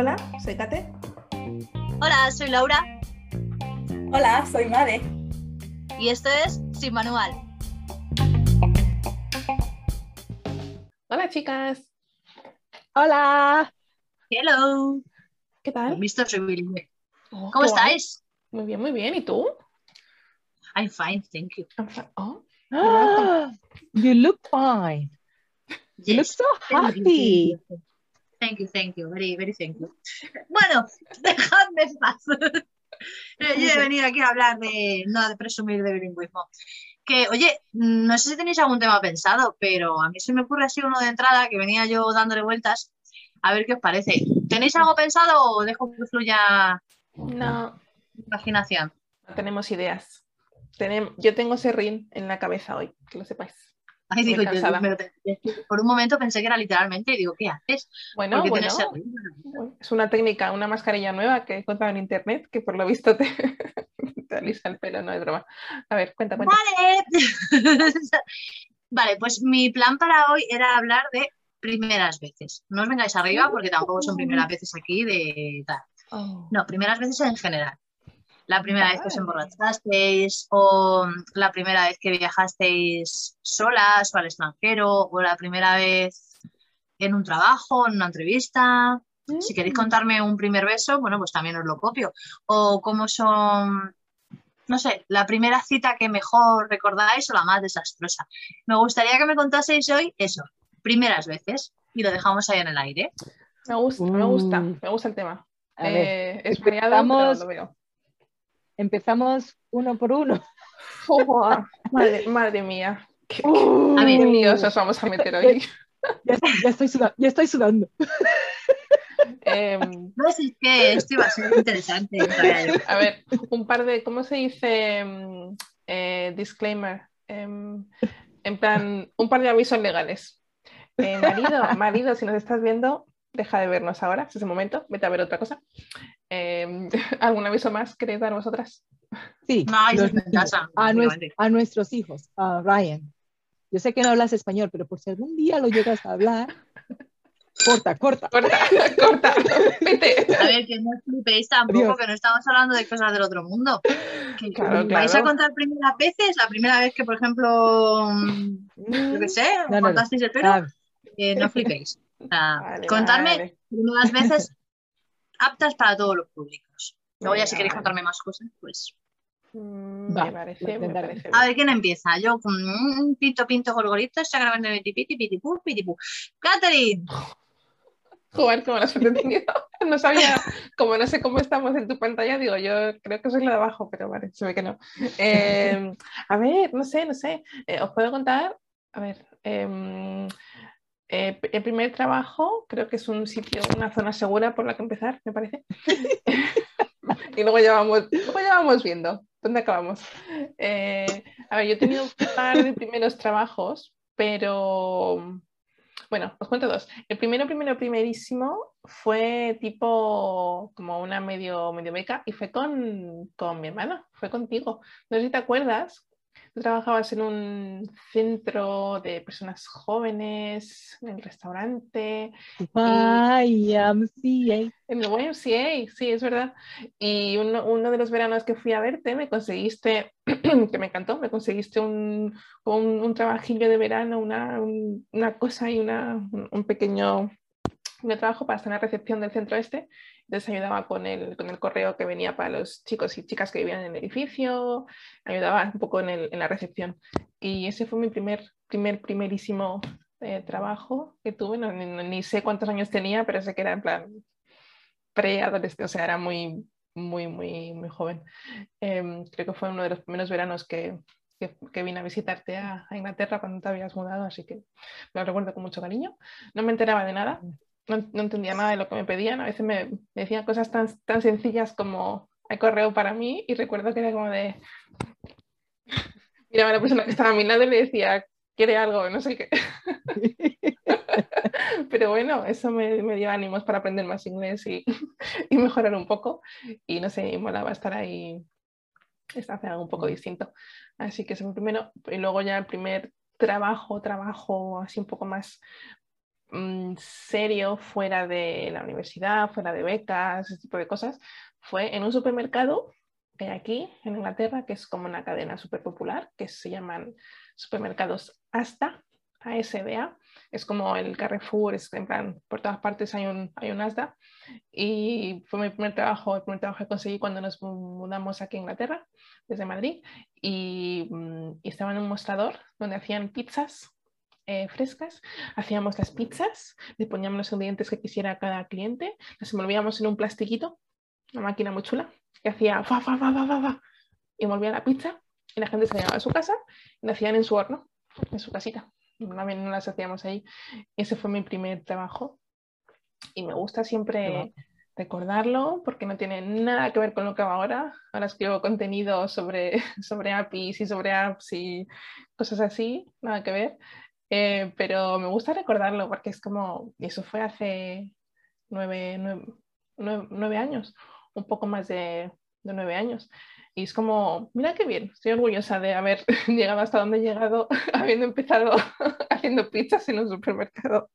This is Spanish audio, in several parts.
Hola, soy Kate. Hola, soy Laura Hola, soy Made. y esto es Sin Manual. Hola, chicas. Hola. Hello. ¿Qué ¿Has tal? visto? Oh, ¿Cómo qué guay. estáis? Muy bien, muy bien. ¿Y tú? I'm fine, thank you. I'm fi- Oh, Ah, you look fine. You look Yes. so happy. Thank you, thank you, very, very thank you. Bueno, dejadme en paz. Eh, Yo he venido aquí a hablar de, no de presumir de bilingüismo. Que, oye, no sé si tenéis algún tema pensado, pero a mí se me ocurre así uno de entrada que venía yo dándole vueltas. A ver qué os parece. ¿Tenéis algo pensado o dejo que fluya no, mi imaginación? no tenemos ideas. Tenem- yo tengo serrín en la cabeza hoy, que lo sepáis. Ay, digo, yo, por un momento pensé que era literalmente y digo, ¿qué haces? Bueno, es una técnica, una mascarilla nueva que he encontrado en internet que por lo visto te, te alisa el pelo, no es broma. A ver, cuenta, cuenta. Vale. Vale, pues mi plan para hoy era hablar de primeras veces. No os vengáis arriba porque tampoco son primeras veces aquí de tal. Oh, No, primeras veces en general. La primera vez que os emborrachasteis o la primera vez que viajasteis solas o al extranjero o la primera vez en un trabajo, en una entrevista. Si queréis contarme un primer beso, bueno, pues también os lo copio. O cómo son, no sé, la primera cita que mejor recordáis o la más desastrosa. Me gustaría que me contaseis hoy eso, primeras veces, y lo dejamos ahí en el aire. Me gusta, me gusta, Mm. me gusta el tema. A ver, Eh, es variado, pero lo veo. Empezamos uno por uno. Madre, madre mía. Qué, qué líos nos vamos a meter hoy. Ya, ya estoy sudando. Ya estoy sudando. Em, No sé, es que esto iba a ser interesante. a ver, un par de, ¿cómo se dice? Mm, eh, disclaimer. Em, en plan, un par de avisos legales. Eh, marido, marido, si nos estás viendo, deja de vernos ahora, es ese momento, vete a ver otra cosa. Em, ¿Algún aviso más queréis dar vosotras? Sí. No, los en casa, a, nues- a nuestros hijos. A Ryan. Yo sé que no hablas español, pero por si algún día lo llegas a hablar, corta, corta. Corta, corta, vete. A ver, que no flipéis tampoco, Adiós. que no estamos hablando de cosas del otro mundo. Que Claro, vais claro. a contar primeras veces, la primera vez que, por ejemplo, mm, yo qué sé, No, no, el pelo, Ah, eh, no flipéis. Sea, Vale, contadme vale. primeras veces aptas para todos los públicos. Luego ya si queréis vale. contarme más cosas, pues... Mm, Va, me parece, me. A ver, ¿quién empieza? Yo con un pinto, pinto, gorgorito, Instagram de piti, piti, pu, piti, pu. Catherine, Joder, cómo lo has entendido. No sabía, como no sé cómo estamos en tu pantalla, digo, yo creo que soy la de abajo, pero vale, se ve que no. Eh, a ver, no sé, no sé. Eh, os puedo contar, a ver, em, eh, el primer trabajo creo que es un sitio, una zona segura por la que empezar, me parece. y luego ya vamos, luego ya vamos viendo dónde acabamos. Eh, a ver, yo he tenido un par de primeros trabajos, pero bueno, os cuento dos. El primero, primero, primerísimo fue tipo como una medio, medio beca y fue con, con mi hermano, fue contigo. No sé si te acuerdas, tú trabajabas en un centro de personas jóvenes, en el restaurante, YMCA. en el YMCA, sí, es verdad. Y uno, uno de los veranos que fui a verte me conseguiste, que me encantó, me conseguiste un, un, un trabajillo de verano, una, un- una cosa y una, un, un pequeño un trabajo para estar en la recepción del centro este. Entonces ayudaba con el, con el correo que venía para los chicos y chicas que vivían en el edificio, ayudaba un poco en, el- en la recepción. Y ese fue mi primer, primer, primerísimo eh, trabajo que tuve. No, ni, ni sé cuántos años tenía, pero sé que era en plan preadolescente, o sea, era muy, muy, muy, muy joven. Em, creo que fue uno de los primeros veranos que, que, que vine a visitarte a, a Inglaterra cuando te habías mudado, así que lo recuerdo con mucho cariño. No me enteraba de nada, no, no entendía nada de lo que me pedían, a veces me, me decían cosas tan, tan sencillas como hay correo para mí y recuerdo que era como de... Miraba a la persona que estaba a mi lado y le decía, quiere algo, no sé qué. Pero bueno, eso me, me dio ánimos para aprender más inglés y, y mejorar un poco. Y no sé, molaba estar ahí, haciendo algo un poco distinto. Así que ese fue primero. Y luego ya el primer trabajo, trabajo así un poco más mm, serio fuera de la universidad, fuera de becas, ese tipo de cosas, fue en un supermercado hay aquí en Inglaterra, que es como una cadena súper popular, que se llaman supermercados Asta, ASDA, es como el Carrefour, es en plan, por todas partes hay un, hay un Asda. Y fue mi primer trabajo, el primer trabajo que conseguí cuando nos mudamos aquí a Inglaterra, desde Madrid. Y, mm, y estaba en un mostrador donde hacían pizzas eh, frescas, hacíamos las pizzas, le poníamos los ingredientes que quisiera cada cliente, las envolvíamos en un plastiquito, una máquina muy chula, que hacía fa, fa, fa, fa, fa, fa, y envolvía la pizza y la gente se llevaba a su casa y la hacían en su horno, en su casita también no las hacíamos ahí. Ese fue mi primer trabajo y me gusta siempre recordarlo porque no tiene nada que ver con lo que hago ahora. Ahora escribo contenido sobre, sobre APIs y sobre apps y cosas así, nada que ver. Eh, pero me gusta recordarlo porque es como, eso fue hace nueve, nueve, años, un poco más de, de nueve años. Y es como, mira qué bien, estoy orgullosa de haber llegado hasta donde he llegado, habiendo empezado haciendo pizzas en un supermercado.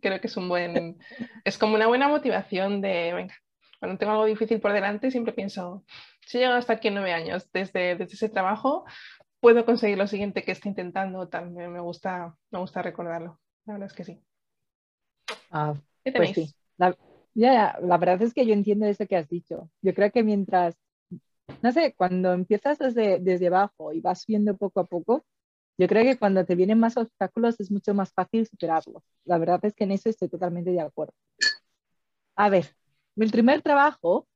Creo que es un buen, es como una buena motivación de, venga, cuando tengo algo difícil por delante, siempre pienso, si he llegado hasta aquí en nueve años, desde, desde ese trabajo, puedo conseguir lo siguiente que estoy intentando, también me gusta, me gusta recordarlo. La verdad es que sí. Ah, ¿Qué pues tenéis? La, ya, la verdad es que yo entiendo eso que has dicho. Yo creo que mientras no sé, cuando empiezas desde, desde abajo y vas subiendo poco a poco, yo creo que cuando te vienen más obstáculos es mucho más fácil superarlos. La verdad es que en eso estoy totalmente de acuerdo. A ver, mi primer trabajo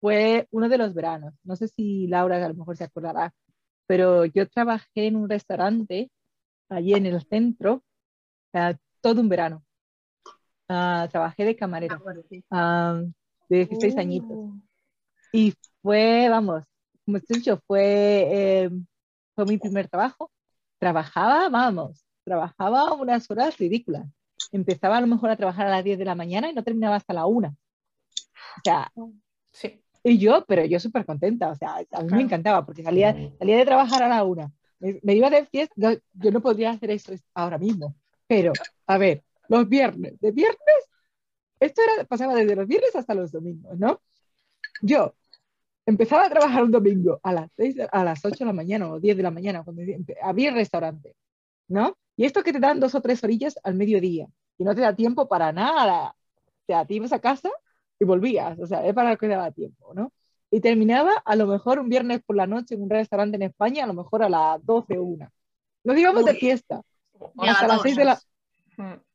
fue uno de los veranos. No sé si Laura a lo mejor se acordará, pero yo trabajé en un restaurante allí en el centro uh, todo un verano. Uh, trabajé de camarera uh, de 16 añitos. Y fue, vamos, como te he dicho, fue, eh, fue mi primer trabajo. Trabajaba, vamos, trabajaba unas horas ridículas. Empezaba a lo mejor a trabajar a las 10 de la mañana y no terminaba hasta la 1. O sea, sí. Y yo, pero yo súper contenta, o sea, a mí me encantaba porque salía, salía de trabajar a la 1. Me, iba de fiesta, yo no podría hacer eso ahora mismo, pero a ver, los viernes, de viernes, esto era, pasaba desde los viernes hasta los domingos, ¿no? Yo empezaba a trabajar un domingo a las, 6, a las 8 de la mañana o 10 de la mañana, cuando había el restaurante, ¿no? Y esto que te dan dos o tres orillas al mediodía, y no te da tiempo para nada. O sea, te ibas a casa y volvías, o sea, es para lo que daba tiempo, ¿no? Y terminaba a lo mejor un viernes por la noche en un restaurante en España, a lo mejor a las 12 o 1. Nos íbamos de fiesta. Hasta las 6 de la...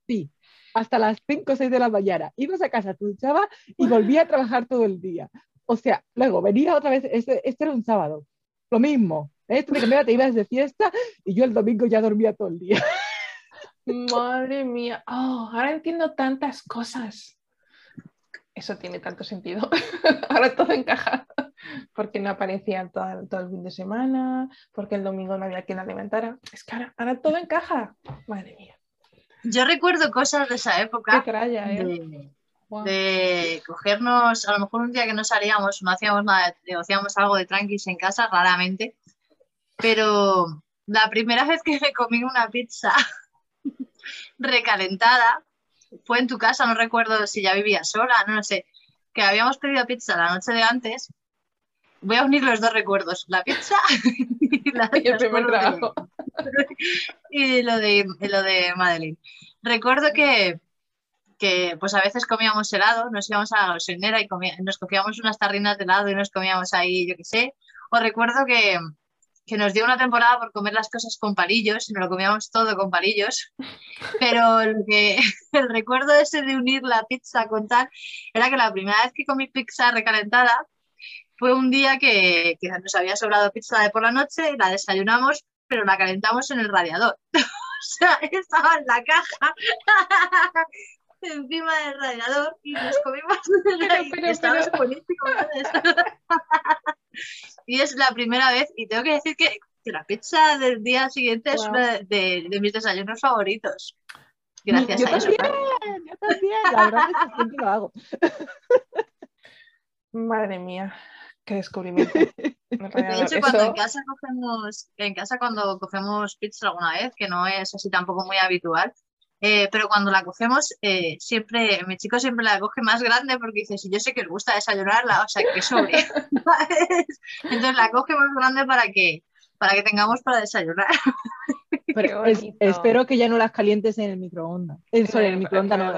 Sí, hasta las 5 o 6 de la mañana. Ibas a casa, te duchabas y volvía a trabajar todo el día. O sea, luego venía otra vez, este, este era un sábado, lo mismo. Este de te ibas de fiesta y yo el domingo ya dormía todo el día. Madre mía, oh, ahora entiendo tantas cosas. Eso tiene tanto sentido. ahora todo encaja. Porque no aparecía todo, todo, el fin de semana, porque el domingo no había quien alimentara. Es que ahora, todo encaja. Madre mía. Yo recuerdo cosas de esa época. Qué craya, ¿eh? de cogernos, a lo mejor un día que no salíamos, no hacíamos nada, negociamos algo de tranquis en casa, raramente, pero la primera vez que me comí una pizza recalentada fue en tu casa, no recuerdo si ya vivía sola, no lo sé, que habíamos pedido pizza la noche de antes. Voy a unir los dos recuerdos, la pizza y, la, el primer trabajo. y lo de, lo de Madeline. Recuerdo que, que pues a veces comíamos helado, nos íbamos a la gasolinera y nos cogíamos unas tarrinas de helado y nos comíamos ahí, yo qué sé. O recuerdo que, que, nos dio una temporada por comer las cosas con palillos y nos lo comíamos todo con palillos. Pero que, el recuerdo ese de unir la pizza con tal era que la primera vez que comí pizza recalentada fue un día que, que nos había sobrado pizza de por la noche, la desayunamos, pero la calentamos en el radiador. o sea, estaba en la caja encima del radiador y nos comimos y es la primera vez y tengo que decir que, la pizza del día siguiente es una de, mis desayunos favoritos. Gracias yo a también, Yo también, la verdad es que siempre lo hago. Madre mía, qué descubrimiento. De hecho, cuando en casa cogemos, en casa cuando cogemos pizza alguna vez, que no es así tampoco muy habitual, Eh, pero cuando la cogemos, eh, siempre, mi chico siempre la coge más grande porque dice, si yo sé que os gusta desayunarla, o sea, que sobre. Entonces la coge más grande para que, para que tengamos para desayunar. espero que ya no las calientes en el microondas. En, el microondas, no.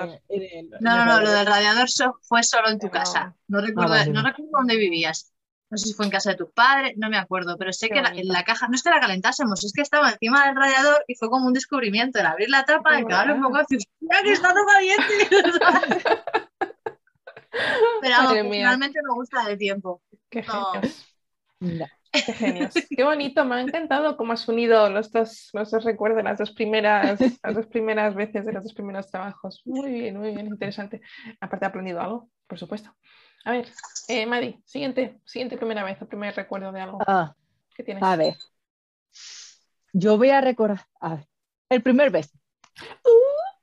no, no, lo del radiador fue solo en tu casa. No recuerdo, ah, no recuerdo dónde vivías no sé si fue en casa de tus padres, no me acuerdo, pero sé que en la caja, no es que la calentásemos, es que estaba encima del radiador y fue como un descubrimiento, el abrir la tapa y claro, un poco así, que está todo caliente! pero realmente me gusta el tiempo. Qué Qué genios. Qué bonito, me ha encantado cómo has unido los dos, los dos recuerdos, las dos primeras, las dos primeras veces de los dos primeros trabajos. Muy bien, muy bien, interesante. Aparte he aprendido algo, por supuesto. A ver, eh, Mari, siguiente, siguiente primera vez, o primer recuerdo de algo. Ah, ¿Qué tienes? A ver. Yo voy a recordar. A ver. El primer beso.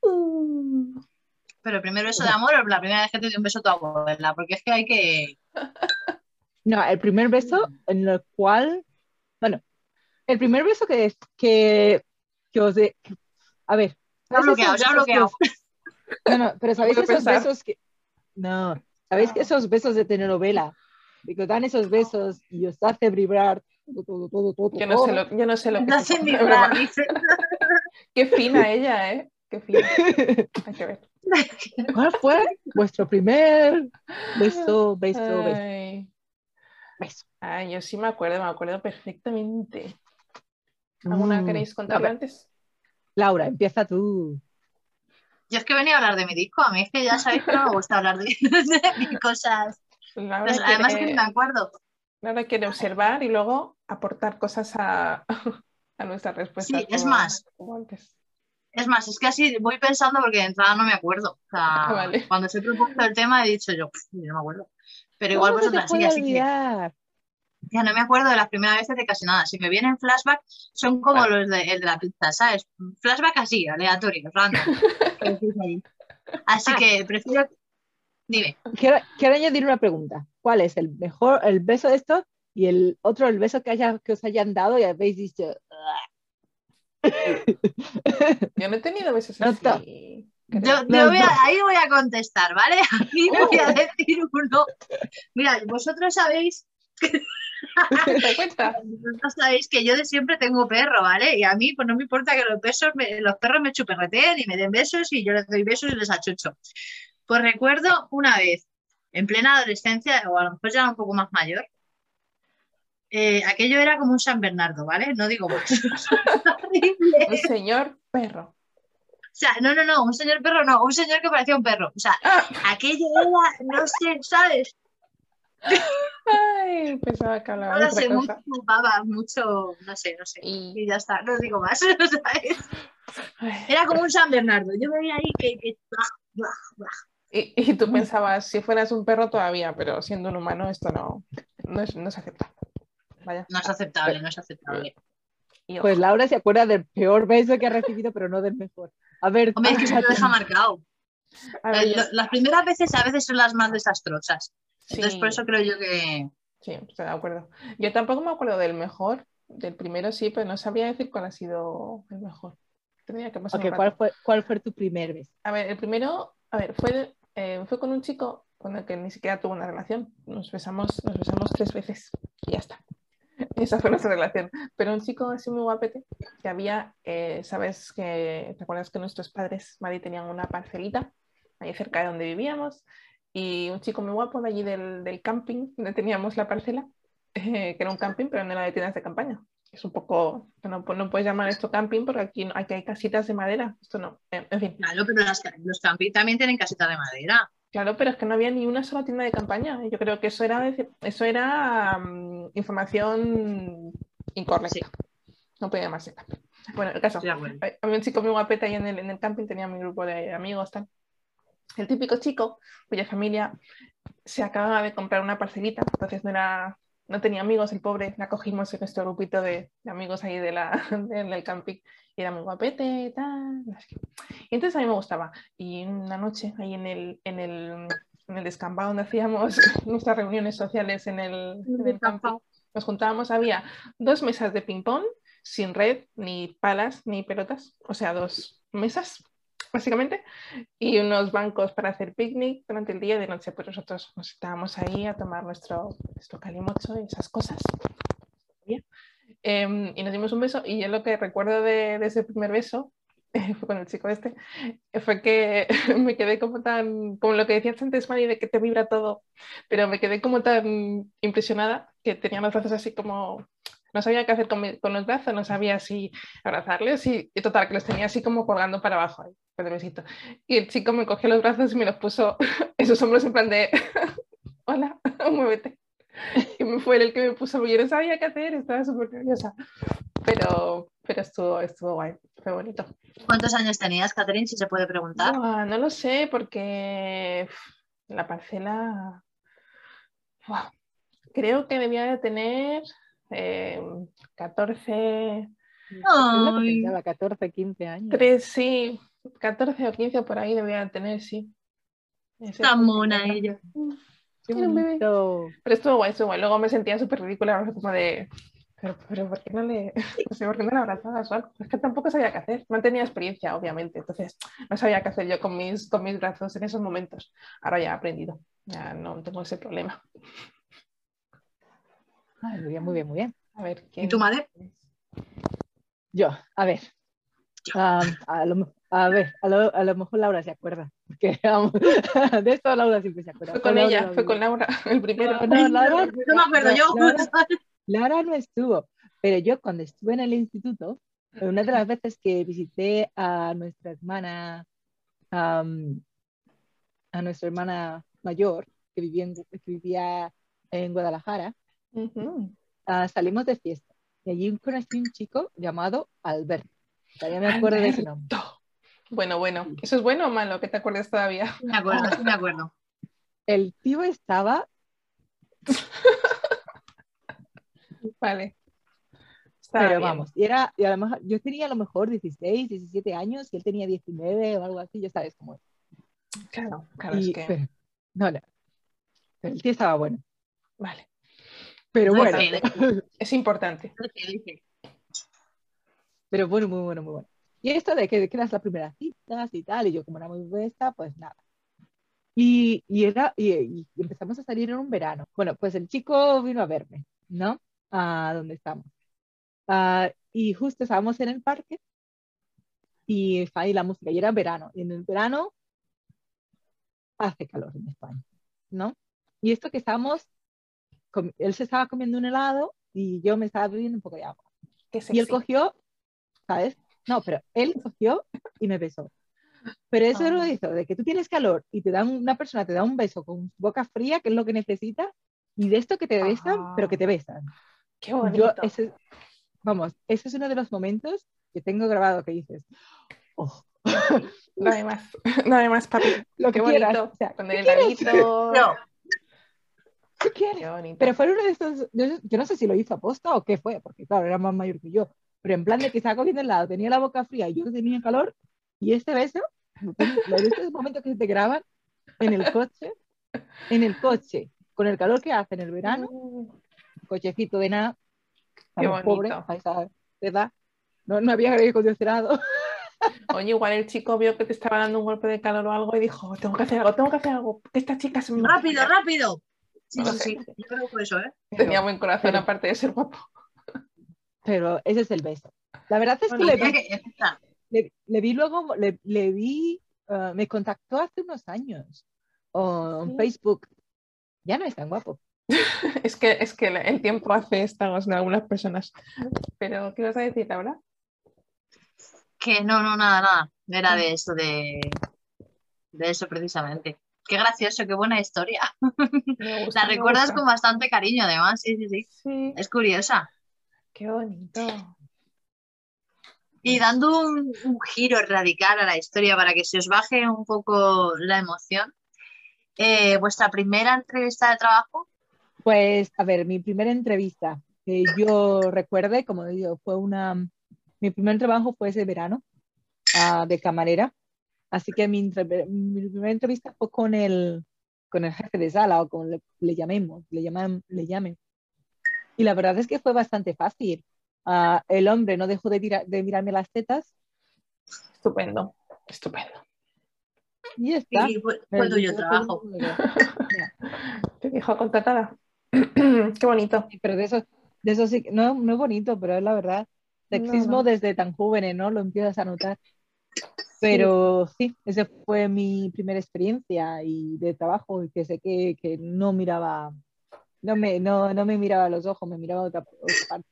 Uh. Pero el primer beso de amor o la primera vez que te dio un beso a tu abuela, porque es que hay que. No, el primer beso en el cual. Bueno, el primer beso que, que, que os de. A ver. Ya bloqueado, ya bloqueado. No, no, pero ¿sabéis esos besos que. No, ¿Sabéis que esos besos de telenovela, de que dan esos besos y os hace vibrar todo, todo, todo, yo, no sé lo, yo no sé lo que hace vibrar. Qué fina ella, ¿eh? Qué fina. Hay que ver. ¿Cuál fue vuestro primer beso, beso, beso? Beso. Ay, yo sí me acuerdo, me acuerdo perfectamente. ¿Alguna mm, queréis contar antes? Laura, empieza tú. Yo es que venía a hablar de mi disco, a mí es que ya sabéis que no me gusta hablar de, cosas. Pues además que, me acuerdo. Nada quiere observar y luego aportar cosas a, a nuestra respuesta. Sí, es más. Es más, es que así voy pensando porque de entrada no me acuerdo. O sea, ah, Cuando se propuesto el tema he dicho yo, no me acuerdo. Pero igual vosotras sí, así que. Ya no me acuerdo de las primeras veces de casi nada. Si me vienen flashback, son como los de, el de la pizza, ¿sabes? Flashback así, aleatorio, random. Así que prefiero. Dime. Quiero, añadir una pregunta. ¿Cuál es el mejor, el beso de esto y el otro, el beso que, haya, que os hayan dado y habéis dicho. Yo no he tenido besos así. Yo, ahí voy a contestar, ¿vale? Aquí voy a decir uno. Mira, vosotros sabéis no sabéis que yo de siempre tengo perro, ¿vale? Y a mí pues no me importa que los, besos los perros me chuperreteen y me den besos y yo les doy besos y les achucho. Pues recuerdo una vez, en plena adolescencia, o a lo mejor ya un poco más mayor, eh, aquello era como un San Bernardo, ¿vale? No digo más. un señor perro. O sea, no, no, no, un señor perro no, un señor que parecía un perro. O sea, ah. aquello era, no sé, ¿sabes? Ay, pensaba que hablaba de otra cosa. Mucho, mucho, no sé, no sé. Y... ya está, no digo más. Era como un San Bernardo. Yo veía ahí que. que... Y, y, tú pensabas, si fueras un perro todavía, pero siendo un humano, esto no, no, es, no es aceptable. Vaya. No es aceptable, no es aceptable. Pues Laura se acuerda del peor beso que ha recibido, pero no del mejor. A ver. Hombre, es que se lo deja marcado. las primeras veces a veces son las más desastrosas. Entonces, por eso creo yo que. Sí, estoy de acuerdo. Yo tampoco me acuerdo del mejor, del primero sí, pero no sabía decir cuál ha sido el mejor. Tenía que pasar ¿cuál, fue, ¿Cuál fue tu primer vez? A ver, el primero, a ver, fue, eh, fue con un chico con el que ni siquiera tuvo una relación. Nos besamos, nos besamos tres veces y ya está. Esa fue nuestra relación. Pero un chico así muy guapete, que había, eh, sabes que, ¿te acuerdas que nuestros padres, Mari, tenían una parcelita ahí cerca de donde vivíamos? Y un chico muy guapo de allí del, del camping, donde teníamos la parcela, eh, que era un camping, pero no era de tiendas de campaña. Es un poco, no, no puedes llamar esto camping porque aquí, aquí hay casitas de madera, esto no, en fin. Claro, pero los camping también tienen casitas de madera. Claro, pero es que no había ni una sola tienda de campaña. Yo creo que eso era, eso era mm, información incorrecta. No podía llamarse camping. Bueno, el caso, había un chico muy guapeta ahí en el, en el camping, tenía mi grupo de amigos, tal el típico chico cuya familia se acababa de comprar una parcelita, entonces no, era, no tenía amigos, el pobre, la cogimos en nuestro grupito de, amigos ahí de la, del camping y era muy guapete, tal. Y entonces a mí me gustaba. Y una noche ahí en el, en el, en el descampado donde hacíamos nuestras reuniones sociales en el, en el camping, nos juntábamos, había dos mesas de ping-pong sin red, ni palas, ni pelotas, o sea, dos mesas básicamente, y unos bancos para hacer picnic durante el día de noche, pues nosotros nos estábamos ahí a tomar nuestro, nuestro calimocho y esas cosas. Em, y nos dimos un beso y yo lo que recuerdo de, de ese primer beso fue con el chico este, fue que me quedé como tan, como lo que decías antes, Mari, de que te vibra todo, pero me quedé como tan impresionada que tenía los brazos así como, no sabía qué hacer con, con los brazos, no sabía si abrazarles y, y, total, que los tenía así como colgando para abajo, ahí, besito. Y el chico me cogió los brazos y me los puso en sus hombros en plan de, hola, muévete. Y me fue el que me puso, yo no sabía qué hacer, estaba súper nerviosa. Pero, pero estuvo, estuvo guay, fue bonito. ¿Cuántos años tenías, Catherine, si se puede preguntar? No, no lo sé, porque la parcela, wow, creo que debía de tener eh, 14... Ay. 14, 15 años. 3, sí, 14 o 15 por ahí debía de tener, sí. Está mona ella. Qué Era un bebé. Pero estuvo guay, estuvo guay. Luego me sentía súper ridícula, como de, pero, pero ¿por qué no le, no sé, ¿por qué no le abrazabas o algo? Es que tampoco sabía qué hacer. No tenía experiencia, obviamente. Entonces, no sabía qué hacer yo con mis, con mis brazos en esos momentos. Ahora ya he aprendido. Ya no tengo ese problema. Ay, muy bien, muy bien, muy bien. A ver, ¿quién? ¿Y tu madre? Yo, a ver. Um, a, lo, a, ver, a lo, a lo, mejor Laura se acuerda. Porque vamos, de esto Laura siempre se acuerda. Fue con Laura, ella, Laura, fue con Laura, el primero. No, no, Laura, no me acuerdo yo. Laura, Laura no estuvo, pero yo cuando estuve en el instituto, una de las veces que visité a nuestra hermana, um, a nuestra hermana mayor, que vivía en, que vivía en Guadalajara, Uh -huh. uh, salimos de fiesta. Y allí conocí un chico llamado Alberto. Todavía me acuerdo de ese nombre. Bueno, bueno. ¿Eso es bueno o malo que te acuerdes todavía? Me acuerdo, sí me acuerdo. El tío estaba Vale. Está Pero bien. vamos, y, era, y además yo tenía a lo mejor 16, 17 años y él tenía 19 o algo así, ya sabes cómo es. Claro, claro, Y- es que. pero, no, no. Pero el tío estaba bueno. Vale. Pero bueno, Es importante. Pero bueno, muy bueno, muy bueno. Y esto de que, que eras la primera cita y tal, y yo como era muy besta, pues nada. Y, y, era, y, y empezamos a salir en un verano. Bueno, pues el chico vino a verme, ¿no? A donde estamos. Ah, y justo estábamos en el parque y ahí la música, y era verano. Y en el verano hace calor en España, ¿no? Y esto que estábamos, él se estaba comiendo un helado y yo me estaba bebiendo un poco de agua. Y él cogió, ¿sabes? No, pero él cogió y me besó. Pero eso Ah. lo hizo, de que tú tienes calor y te dan una persona te da un beso con boca fría, que es lo que necesita, y de esto que te besan, Ah. pero que te besan. Qué bonito. Yo, ese, vamos, ese es uno de los momentos que tengo grabado que dices, oh, Dame más. Dame más, papi. lo Qué que quieras. bonito. o sea, Con ¿qué el heladito. No, ¿Qué quieres? Qué bonito. Pero fue uno de estos, yo, yo no sé si lo hizo aposta o qué fue, porque claro, era más mayor que yo, pero en plan de que estaba cogiendo helado, tenía la boca fría y yo tenía calor, y este beso, lo lo de estos momentos que se te graban en el coche, en el coche, con el calor que hace en el verano, Mm, cochecito de nada, Qué estamos pobres, bonito. a esa edad, no, no había aire acondicionado, Oye, igual el chico vio que te estaba dando un golpe de calor o algo y dijo, tengo que hacer algo, tengo que hacer algo, esta chica me... rápido, rápido. Sí, No sí, sé. sí. Yo creo que fue eso, ¿eh? Tenía buen corazón Pero- aparte de ser guapo. Pero ese es el beso. La verdad es que le vi, que- está. le, le vi luego, le, le vi, ah, me contactó hace unos años o en Sí. Facebook. Ya no es tan guapo. Es que, es que el tiempo hace estragos en algunas personas. Pero, ¿qué vas a decir, Laura? Que no, no, nada, nada. Era de eso, de, de eso precisamente. Qué gracioso, qué buena historia. Gusta, La recuerdas con bastante cariño, además. Sí, sí, sí. Sí, Es curiosa. Qué bonito. Y dando un, un giro radical a la historia para que se os baje un poco la emoción, eh, vuestra primera entrevista de trabajo, Pues, a ver, mi primera entrevista que yo recuerde, como digo, fue una, mi primer trabajo fue ese verano ah, de camarera. Así que mi primera entrevista fue con el, con el jefe de sala o con le, le llamemos, le llaman, le llamen. Y la verdad es que fue bastante fácil. Ah, el hombre no dejó de, de mirarme las tetas Estupendo. Estupendo. Y está. Y fue, fue tuyo trabajo. Te dijo contratada. Qué bonito. Sí, pero de eso, de eso sí, no, no es bonito, pero es la verdad. Sexismo No, no. desde tan jóvenes, ¿no? Lo empiezas a notar. Pero sí, esa fue mi primera experiencia y de trabajo, y que sé que, que no miraba, no me, no, no me miraba a los ojos, me miraba a otra, otra parte.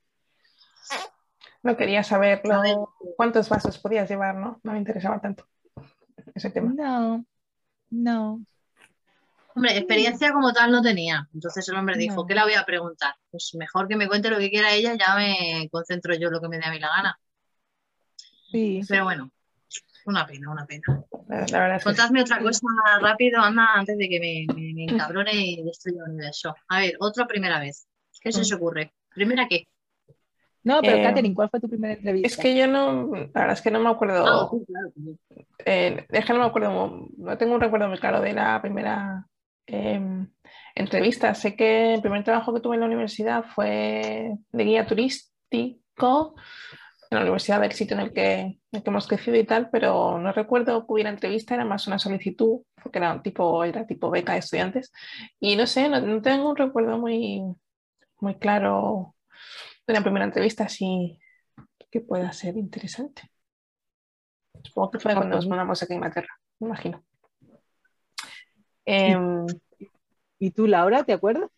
No quería saber lo- A ver. cuántos vasos podías llevar, ¿no? No me interesaba tanto ese tema. No, no. Hombre, experiencia como tal no tenía. Entonces el hombre dijo, No. ¿qué la voy a preguntar? Pues mejor que me cuente lo que quiera ella, ya me concentro yo lo que me dé a mí la gana. Sí. Pero bueno, una pena, una pena. La, la verdad es que sí. Contadme otra cosa rápido, anda, antes de que me, me, me encabrone y destruya el universo. A ver, otra primera vez. ¿Qué se os ocurre? ¿Primera qué? No, pero Eh, Katherine, ¿cuál fue tu primera entrevista? Es que yo no, la verdad es que no me acuerdo. Ah, sí, claro, sí. eh, es que no me acuerdo, no tengo un recuerdo muy claro de la primera eh, entrevista. Sé que el primer trabajo que tuve en la universidad fue de guía turístico en la universidad del sitio en el que, en el que hemos crecido y tal, pero no recuerdo que hubiera entrevista, era más una solicitud, porque era un tipo, era tipo beca de estudiantes. Y no sé, no, no tengo un recuerdo muy, muy claro de la primera entrevista, así que pueda ser interesante. Supongo que fue Ah, cuando pues nos mudamos aquí a Inglaterra, me imagino. Em, ¿Y tú, Laura, te acuerdas?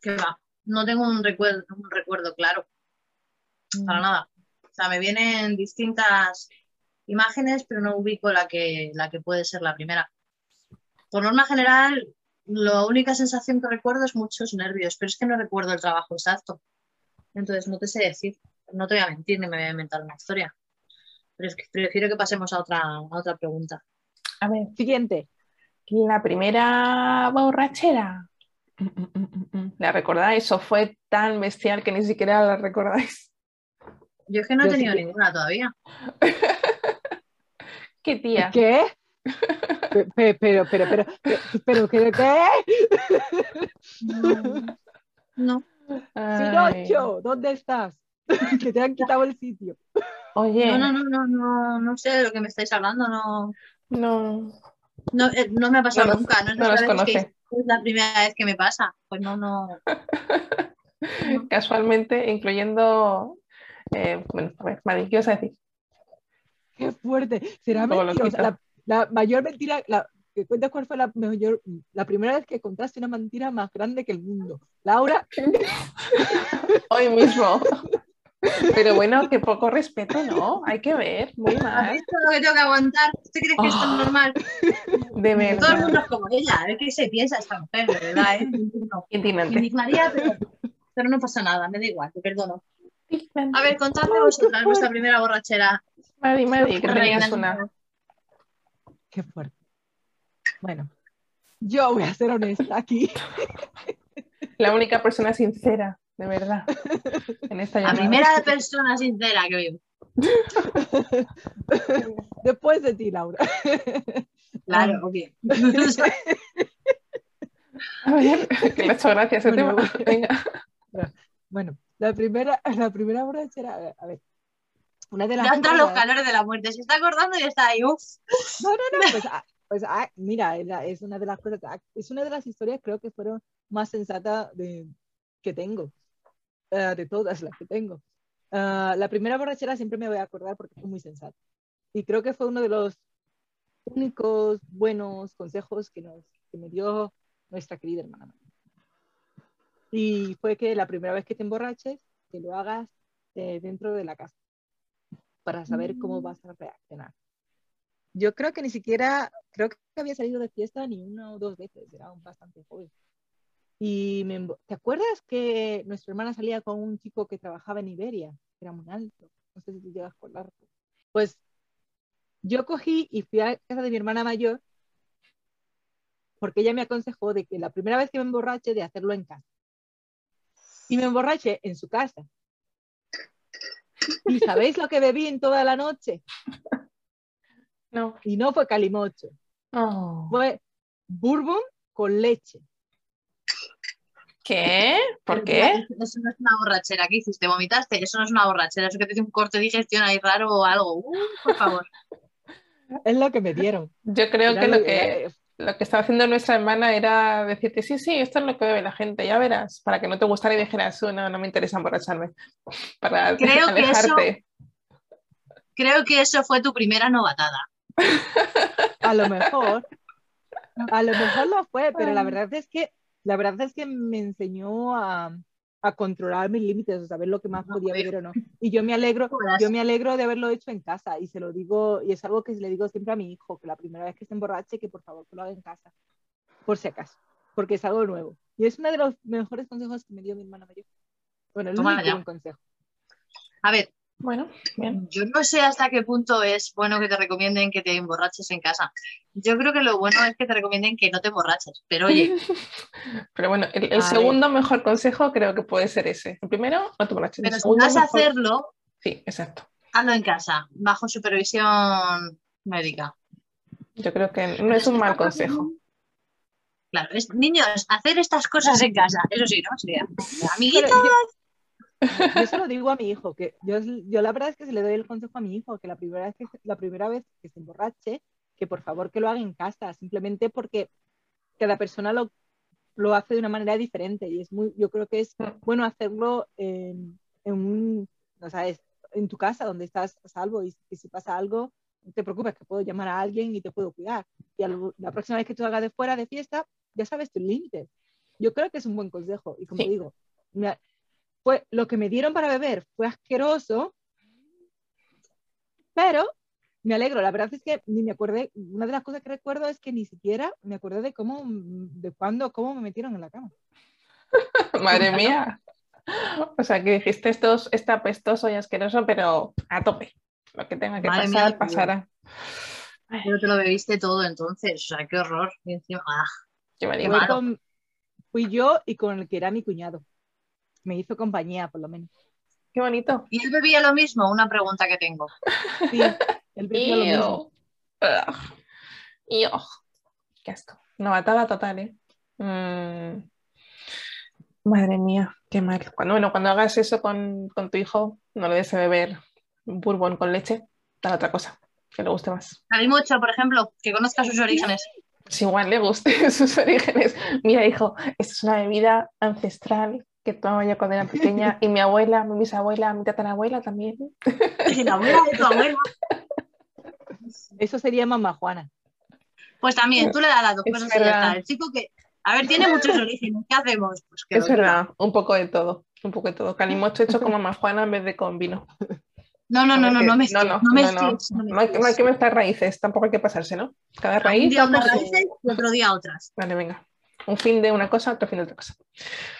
¿Qué va? No tengo un recuerdo, un recuerdo claro, para nada. O sea, me vienen distintas imágenes, pero no ubico la que, la que puede ser la primera. Por norma general, la única sensación que recuerdo es muchos nervios, pero es que no recuerdo el trabajo exacto. Entonces, no te sé decir, no te voy a mentir ni me voy a inventar una historia. Pero es que prefiero que pasemos a otra, a otra pregunta. a ver, Siguiente. la primera borrachera. ¿La recordáis? ¿O fue tan bestial que ni siquiera la recordáis? Yo es que no he Yo tenido ninguna todavía. ¿Qué tía? ¿Qué? Pe- pe- Pero, pero, pero, pero, pero, ¿qué? ¿qué? No. Ay, Pinocho, ¿dónde estás? Que te han quitado el sitio. Oye, No, no, no, no, no, no sé de lo que me estáis hablando, no, no, no, eh, no me ha pasado No los- nunca, no no los conoce. es la primera vez que me pasa, pues no, no, casualmente, incluyendo. Eh, bueno, a ver, Madi, ¿qué vas a decir? Qué fuerte. Será. La, la mayor mentira, la, que cuentas cuál fue la mayor, la primera vez que contaste una mentira más grande que el mundo. Laura, Hoy mismo. Pero bueno, qué poco respeto, ¿no? Hay que ver, muy ¿has mal. visto lo que tengo que aguantar? ¿Tú crees que esto Ah, es normal? De Todo el verdad. mundo es como ella, a ver qué se piensa esta mujer, de verdad, ¿eh? No, Indignante. indignaría, pero, pero no pasa nada, me da igual, te perdono. A ver, contadme vosotras vuestra primera borrachera. Madi, Madi, que una. qué fuerte. Bueno, yo voy a ser honesta aquí. La única persona sincera, de verdad, en esta La primera persona sincera que veo. Después de ti, Laura. Claro, obvio. A ver, que le ha hecho gracia ese Bueno, tema. Venga. Bueno, la primera, la primera borrachera, a ver, a ver. Una de las Ya entran los calores de la muerte. Se está acordando y está ahí. Uf. No, no, no, pues, ah, pues, ah, mira, es, una de las cosas, ah, es una de las historias creo que fueron más sensatas de, que tengo, eh, de todas las que tengo. Ah, la primera borrachera siempre me voy a acordar porque fue muy sensata. Y creo que fue uno de los únicos buenos consejos que, nos, que me dio nuestra querida hermana. Y fue que la primera vez que te emborraches, que lo hagas eh, dentro de la casa para saber cómo vas a reaccionar. Yo creo que ni siquiera, creo que había salido de fiesta ni una o dos veces, era un bastante joven. Y me ¿te acuerdas que nuestra hermana salía con un chico que trabajaba en Iberia? Era muy alto, no sé si tú llegas con largo. Pues yo cogí y fui a casa de mi hermana mayor porque ella me aconsejó de que la primera vez que me emborrache de hacerlo en casa. Y me emborraché en su casa. ¿Y sabéis lo que bebí en toda la noche? No. Y no fue calimocho, Oh. fue bourbon con leche. ¿Qué? ¿Por qué? Eso no es una borrachera. ¿Qué hiciste? ¿Vomitaste? Eso no es una borrachera. Eso que te dio un corte de digestión ahí raro o algo. Uh, por favor. Es lo que me dieron. Yo creo que lo, que lo que estaba haciendo nuestra hermana era decirte, sí, sí, esto es lo que bebe la gente, ya verás, para que no te gustara y dijeras, no, no me interesa emborracharme, para creo alejarte. creo que eso fue tu primera novatada. A lo mejor, a lo mejor lo fue, pero la verdad es que, la verdad es que me enseñó a, a controlar mis límites, a saber lo que más podía beber o no. Y yo me alegro, yo me alegro de haberlo hecho en casa y se lo digo, y es algo que le digo siempre a mi hijo, que la primera vez que se emborrache, que por favor que lo haga en casa, por si acaso, porque es algo nuevo. Y es uno de los mejores consejos que me dio mi hermana mayor. Bueno, el único consejo. A ver, bueno, bien. Yo no sé hasta qué punto es bueno que te recomienden que te emborraches en casa. Yo creo que lo bueno es que te recomienden que no te emborraches, pero oye. pero bueno, el, segundo mejor consejo creo que puede ser ese. El primero, no te emborraches. Pero si vas a hacerlo, sí, exacto. Hazlo en casa, bajo supervisión médica. Yo creo que no es un mal consejo. Claro, es, niños, hacer estas cosas en casa, eso sí, ¿no? Sería, amiguitos. Yo se lo digo a mi hijo, que yo, yo la verdad es que se le doy el consejo a mi hijo, que la primera vez que, la primera vez que se emborrache, que por favor que lo haga en casa, simplemente porque cada persona lo, lo hace de una manera diferente y es muy, yo creo que es bueno hacerlo en, en un, no sabes, en tu casa donde estás a salvo y, si pasa algo, no te preocupes que puedo llamar a alguien y te puedo cuidar. Y la próxima vez que tú hagas de fuera de fiesta, ya sabes tus límites. Yo creo que es un buen consejo y como digo, lo que me dieron para beber fue asqueroso, pero me alegro. La verdad es que ni me acordé, una de las cosas que recuerdo es que ni siquiera me acordé de cómo, de cuándo, cómo me metieron en la cama. Madre mía. O sea, que dijiste esto está apestoso y asqueroso, pero a tope. Lo que tenga que pasar, pasará. Pero te lo bebiste todo entonces, o sea, qué horror. Y encima, ¡ah! fui yo y con el que era mi cuñado me hizo compañía, por lo menos. Qué bonito. ¿Y él bebía lo mismo? Una pregunta que tengo. Sí, él bebía lo mismo. Qué asco. Novatada total, ¿eh? Mm. Madre mía, qué mal. Cuando, bueno, cuando hagas eso con, tu hijo, no le des a beber bourbon con leche, da otra cosa, que le guste más. A mí mucho, por ejemplo, que conozca sus orígenes. Si igual le guste sus orígenes. Mira, hijo, esto es una bebida ancestral que tomaba yo cuando era pequeña, y mi abuela, mi bisabuela, mi tatarabuela también. Y la abuela de tu abuela. Eso sería mamá Juana. Pues también, tú le das las dos cosas y El chico que, a ver, tiene muchos orígenes, ¿qué hacemos? Pues que es verdad, un poco de todo, un poco de todo. Calimocho hecho con mamá Juana en vez de con vino. No, no, no, no, no me no, no, no, no, hay, no hay que mezclar raíces, tampoco hay que pasarse, ¿no? Cada raíz. Un día unas raíces y otro día otras. Vale, venga un fin de una cosa, otro fin de otra cosa.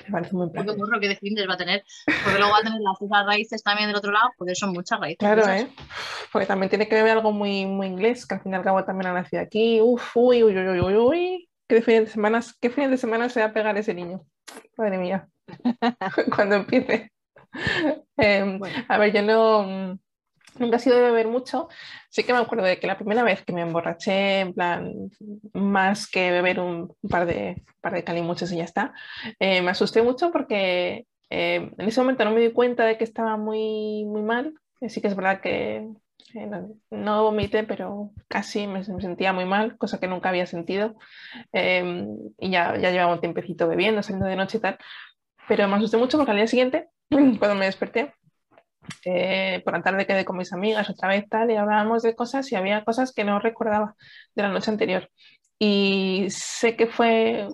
Me parece muy plan. Qué burro que de fines va a tener, porque luego va a tener las raíces también del otro lado, porque son muchas raíces. Claro, ¿eh? Porque también tiene que ver algo muy, muy inglés, que al fin y al cabo también ha nacido aquí. Uf, uy, uy, uy, uy, uy. ¿Qué fines de semana, qué fines de semana se va a pegar ese niño? Madre mía. Cuando empiece. Em, a ver, yo no nunca ha sido de beber mucho. Sí que me acuerdo de que la primera vez que me emborraché, en plan, más que beber un par de, par de calimuchos y ya está, eh, me asusté mucho porque eh, en ese momento no me di cuenta de que estaba muy, muy mal. Sí que es verdad que eh, no, vomité, pero casi me, sentía muy mal, cosa que nunca había sentido. Em, y ya, ya llevaba un tiempecito bebiendo, saliendo de noche y tal. Pero me asusté mucho porque al día siguiente, cuando me desperté, eh, por la tarde quedé con mis amigas otra vez tal y hablábamos de cosas y había cosas que no recordaba de la noche anterior. Y sé que fue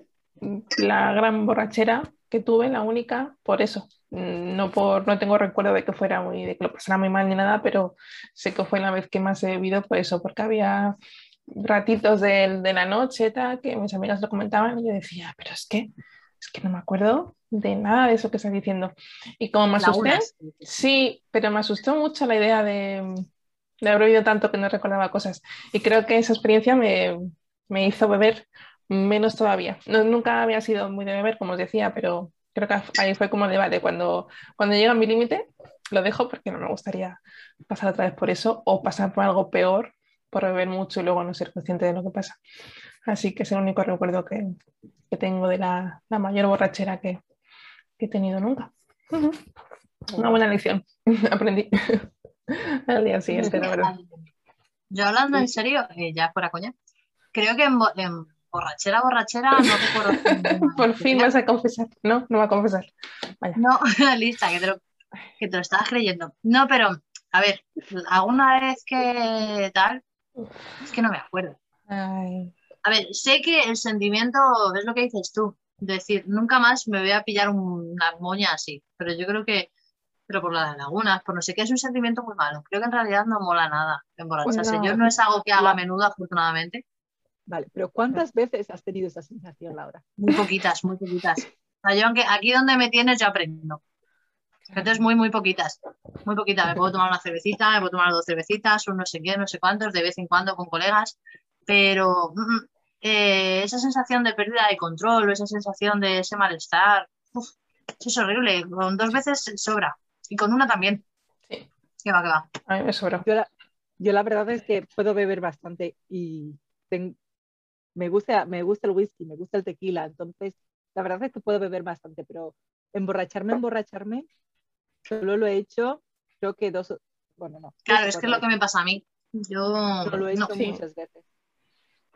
la gran borrachera que tuve, la única, por eso. No, por, no tengo recuerdo de que fuera muy, de que lo pasara muy mal ni nada, pero sé que fue la vez que más he bebido por eso, porque había ratitos de, de la noche tal, que mis amigas lo comentaban y yo decía, pero es que, es que no me acuerdo de nada de eso que estás diciendo. Y como me asusté, sí, pero me asustó mucho la idea de, de, haber oído tanto que no recordaba cosas. Y creo que esa experiencia me, me hizo beber menos todavía. No, nunca había sido muy de beber, como os decía, pero creo que ahí fue como de, vale, cuando, cuando llega mi límite, lo dejo porque no me gustaría pasar otra vez por eso o pasar por algo peor por beber mucho y luego no ser consciente de lo que pasa. Así que es el único recuerdo que, que tengo de la, la mayor borrachera que, he tenido nunca. Una buena lección, aprendí al día siguiente, la verdad. Yo hablando en serio, eh, ya fuera coña, creo que en, borrachera, borrachera, no recuerdo. Por fin vas a confesar. No, no va a confesar. No, lista, que te, lo, que te lo estabas creyendo. No, pero, a ver, alguna vez que tal, es que no me acuerdo. A ver, sé que el sentimiento es lo que dices tú, decir, nunca más me voy a pillar una moña así, pero yo creo que, pero por las lagunas, por no sé qué, es un sentimiento muy malo. Creo que en realidad no mola nada emborracharse. Yo no es algo que haga a menudo, afortunadamente. Vale, pero ¿cuántas veces has tenido esa sensación, Laura? Muy poquitas, muy poquitas. O sea, yo aunque aquí donde me tienes yo aprendo. Entonces, muy, muy poquitas. Muy poquitas. Me puedo tomar una cervecita, me puedo tomar dos cervecitas, un no sé qué, no sé cuántos, de vez en cuando con colegas. Pero mm, mm, eh, esa sensación de pérdida de control o esa sensación de ese malestar, eso es horrible. Con dos veces sobra. Y con una también. Sí. Que va, que va. A mí me sobra. Yo la, verdad es que puedo beber bastante y me, gusta, me gusta el whisky, me gusta el tequila. Entonces, la verdad es que puedo beber bastante, pero emborracharme, emborracharme, solo lo he hecho, creo que dos, bueno, no. Claro, es que es lo que me pasa a mí. Yo lo he hecho muchas veces.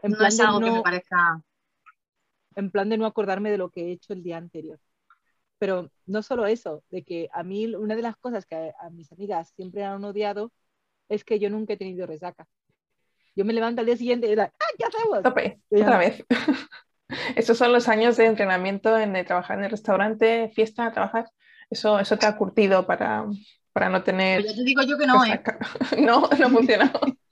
En no plan es algo que me parezca. En plan de no acordarme de lo que he hecho el día anterior. Pero no solo eso, de que a mí una de las cosas que a, mis amigas siempre han odiado es que yo nunca he tenido resaca. Yo me levanto al día siguiente y digo, ¡ah, qué hacemos! Tope, otra vez. Estos son los años de entrenamiento en de trabajar en el restaurante, fiesta, trabajar. Eso, eso te ha curtido para, para no tener. Pero ya te digo yo que no, ¿eh? No, no funciona.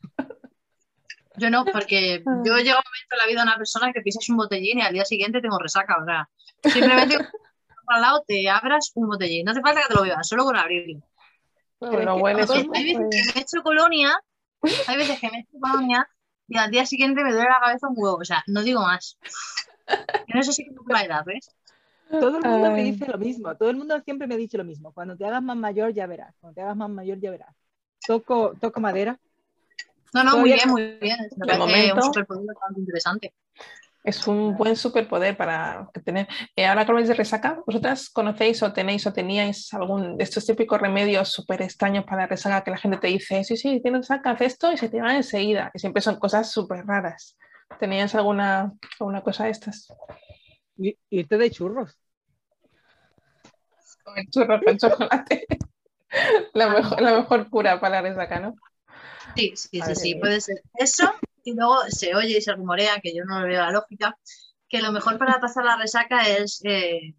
Yo no, porque ah. yo llego un momento en la vida de una persona que pisas un botellín y al día siguiente tengo resaca, o sea, simplemente al lado te abras un botellín, no hace falta que te lo bebas, solo con abrirlo. Pero bueno, hay, veces que me echo colonia, hay veces que me echo colonia y al día siguiente me duele la cabeza un huevo, o sea, no digo más. no sé si es la edad, ¿ves? Todo el mundo me dice lo mismo, todo el mundo siempre me dicho lo mismo. Cuando te hagas más mayor ya verás, cuando te hagas más mayor ya verás. Toco, toco madera, no, no, muy bien, muy bien. Es un superpoder bastante interesante. Es un buen superpoder para tener. Eh, ahora que habláis de resaca, ¿vosotras conocéis o tenéis o teníais algún de estos típicos remedios súper extraños para la resaca que la gente te dice, sí, sí, tienes resaca, haz esto y se te va enseguida? Que siempre son cosas súper raras. ¿Tenías alguna, alguna cosa de estas? Irte de churros. Comer churros con chocolate. la, mejor, la mejor cura para la resaca, ¿no? Sí, sí, sí, sí, puede ser eso. Y luego se oye y se rumorea, que yo no le veo la lógica, que lo mejor para pasar la resaca es eh,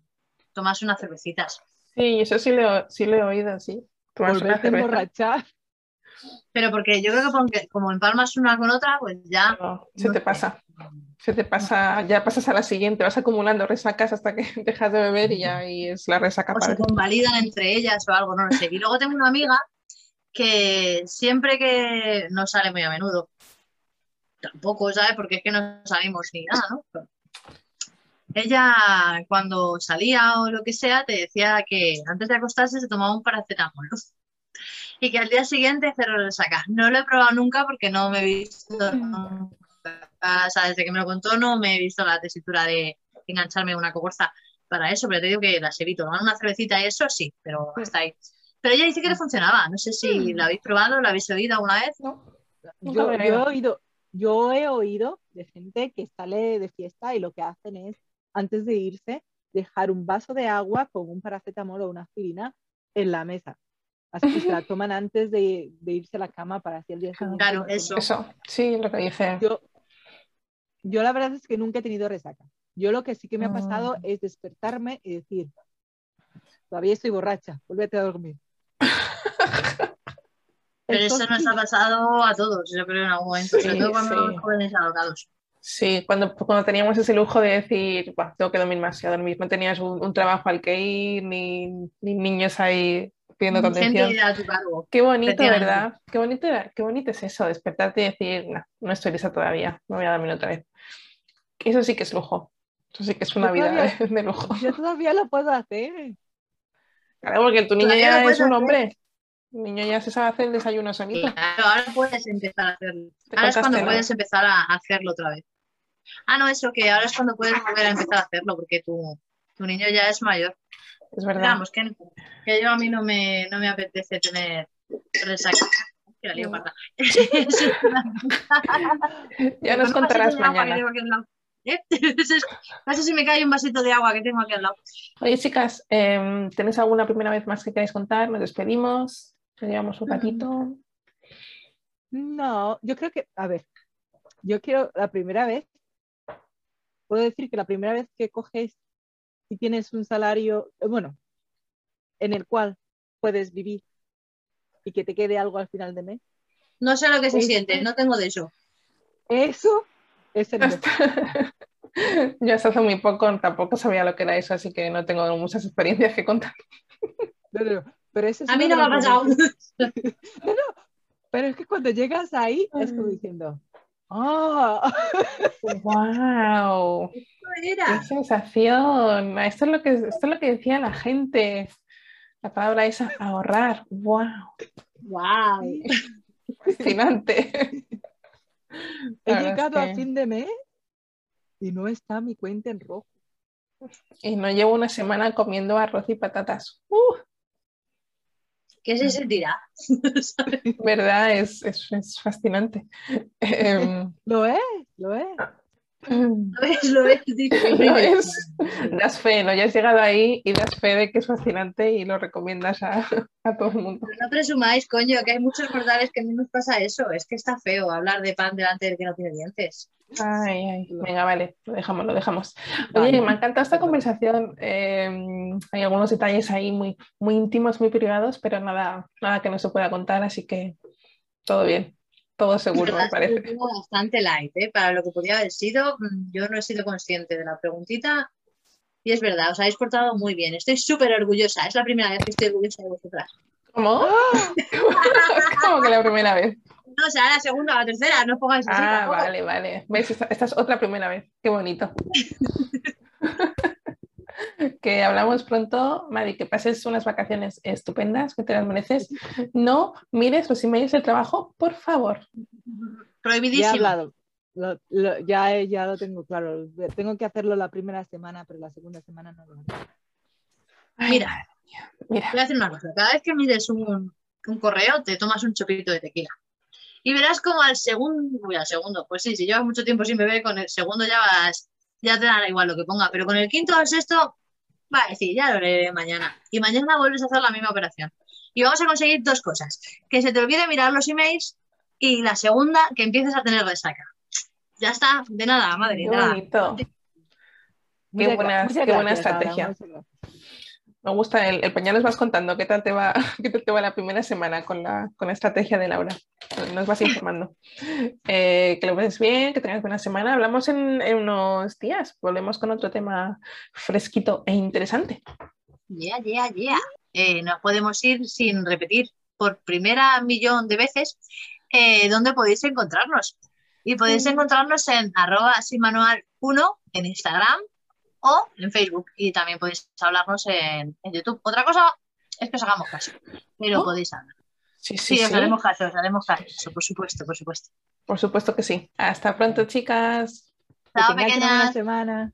tomarse unas cervecitas. Sí, eso sí lo, sí lo he oído, sí. Tomarse una cerveza. Pero porque yo creo que porque, como empalmas una con otra, pues ya. se te pasa. Se te pasa, ya pasas a la siguiente, vas acumulando resacas hasta que dejas de beber y ya y es la resaca. O se convalidan entre ellas o algo, no lo sé. Y luego tengo una amiga que siempre que no sale muy a menudo, tampoco, ¿sabes? Porque es que no salimos ni nada, ¿no? ella cuando salía o lo que sea te decía que antes de acostarse se tomaba un paracetamol y que al día siguiente cerró el saca. No lo he probado nunca porque no me he visto, o sea, desde que me lo contó no me he visto la tesitura de engancharme una cogorza para eso, pero te digo que las evito. Tomar una cervecita y eso sí, pero hasta ahí. Pero ella dice que le funcionaba. No sé si la habéis probado, la habéis oído alguna vez. Yo, he oído, yo he oído de gente que sale de fiesta y lo que hacen es, antes de irse, dejar un vaso de agua con un paracetamol o una aspirina en la mesa. Así que se la toman antes de, irse a la cama para así el día siguiente. Claro, eso. Eso, sí, lo que dice. Yo, yo la verdad es que nunca he tenido resaca. Yo lo que sí que me ha pasado mm. es despertarme y decir, todavía estoy borracha, vuélvete a dormir. Pero eso nos ha pasado a todos, yo creo, en algún momento, sobre todo cuando somos jóvenes alocados. Sí, cuando, cuando teníamos ese lujo de decir, tengo que dormir más, y a dormir, no tenías un, trabajo al que ir, ni, niños ahí pidiendo contención. Qué bonito, ¿verdad? Qué bonito, qué bonito es eso, despertarte y decir, no, no estoy lista todavía, me voy a dormir otra vez. Eso sí que es lujo. Eso sí que es una vida de lujo. Yo todavía lo puedo hacer. Claro, porque tu niño ya es un hombre. El niño ya se sabe hacer el desayuno solito. Claro, ahora puedes empezar a hacerlo. Ahora es cuando puedes empezar a hacerlo otra vez. Ah, no, eso, que ahora es cuando puedes volver a empezar a hacerlo, porque tu, tu niño ya es mayor. Es verdad. que, que, yo a mí no me, no me apetece tener resaca. que la lío parda. ya nos contarás mañana. ¿Eh? no sé si me cae un vasito de agua que tengo aquí al lado. Oye, chicas, eh, ¿tenéis alguna primera vez más que queráis contar? Nos despedimos, nos llevamos un ratito. No, yo creo que, a ver, yo quiero la primera vez, puedo decir que la primera vez que coges y tienes un salario, eh, bueno, en el cual puedes vivir y que te quede algo al final de mes. No sé lo que se siente, no tengo de eso. Eso es el Yo hasta hace muy poco tampoco sabía lo que era eso, así que no tengo muchas experiencias que contar. pero a mí no me ha pasado. pero es que cuando llegas ahí es como diciendo, ¡Oh! ¡Wow! ¡Qué sensación! Esto es, lo que, esto es lo que decía la gente. La palabra es ahorrar. ¡Wow! ¡Wow! Fascinante. He llegado a fin de mes y no está mi cuenta en rojo. Y no llevo una semana comiendo arroz y patatas. ¡Uh! ¿Qué se sentirá? ¿Verdad? Es, es, es fascinante. Em, lo es, lo es. Lo es, lo es, lo es. Das fe, ¿no? Ya has llegado ahí y das fe de que es fascinante y lo recomiendas a, a todo el mundo. no presumáis, coño, que hay muchos mortales que a mí nos pasa eso. Es que está feo hablar de pan delante del que no tiene dientes. Ay, ay, venga, vale, lo dejamos, lo dejamos. Oye, me encanta esta conversación. Em, hay algunos detalles ahí muy, muy íntimos, muy privados, pero nada, nada que no se pueda contar, así que todo bien, todo seguro, me parece. bastante light, ¿eh? Para lo que podría haber sido, mm, yo no he sido consciente de la preguntita y es verdad, os habéis portado muy bien. Estoy súper orgullosa, es la primera vez que estoy orgullosa de vosotras. ¿Cómo? ¿Cómo que la primera vez? No, o sea, la segunda o la tercera, no pongáis así. Ah, vale, vale. ¿Ves? Esta, es otra primera vez. Qué bonito. que hablamos pronto, Mari, que pases unas vacaciones estupendas, que te las mereces. No mires los emails del trabajo, por favor. Prohibidísimo. Ya lo tengo claro. Tengo que hacerlo la primera semana, pero la segunda semana no lo hago. Mira, mira. Voy a hacer una cosa. Cada vez que mires un, un correo, te tomas un chopito de tequila. Y verás como al segundo, uy, al segundo, pues sí, si llevas mucho tiempo sin beber, con el segundo ya vas, ya te dará igual lo que ponga, pero con el quinto o el sexto, va a decir, ya lo haré mañana. Y mañana vuelves a hacer la misma operación. Y vamos a conseguir dos cosas, que se te olvide mirar los emails y la segunda, que empieces a tener resaca. Ya está, de nada, madre. Qué bonito. Qué buena, qué buena estrategia. Me gusta el, el pañal, nos vas contando qué tal te va, qué tal te va la primera semana con la, con la estrategia de Laura. Nos vas informando. Eh, que lo ves bien, que tengas buena semana. Hablamos en, en, unos días. Volvemos con otro tema fresquito e interesante. Ya, ya, ya. No podemos ir sin repetir por primera millón de veces eh, dónde podéis encontrarnos. Y podéis encontrarnos en arroba manual1 en Instagram, o en Facebook y también podéis hablarnos en, YouTube. Otra cosa es que os hagamos caso, pero oh. podéis hablar. Sí, sí, sí, os haremos caso, os haremos caso, por supuesto, por supuesto. Por supuesto que sí. Hasta pronto, chicas. Chao, pequeñas. semana.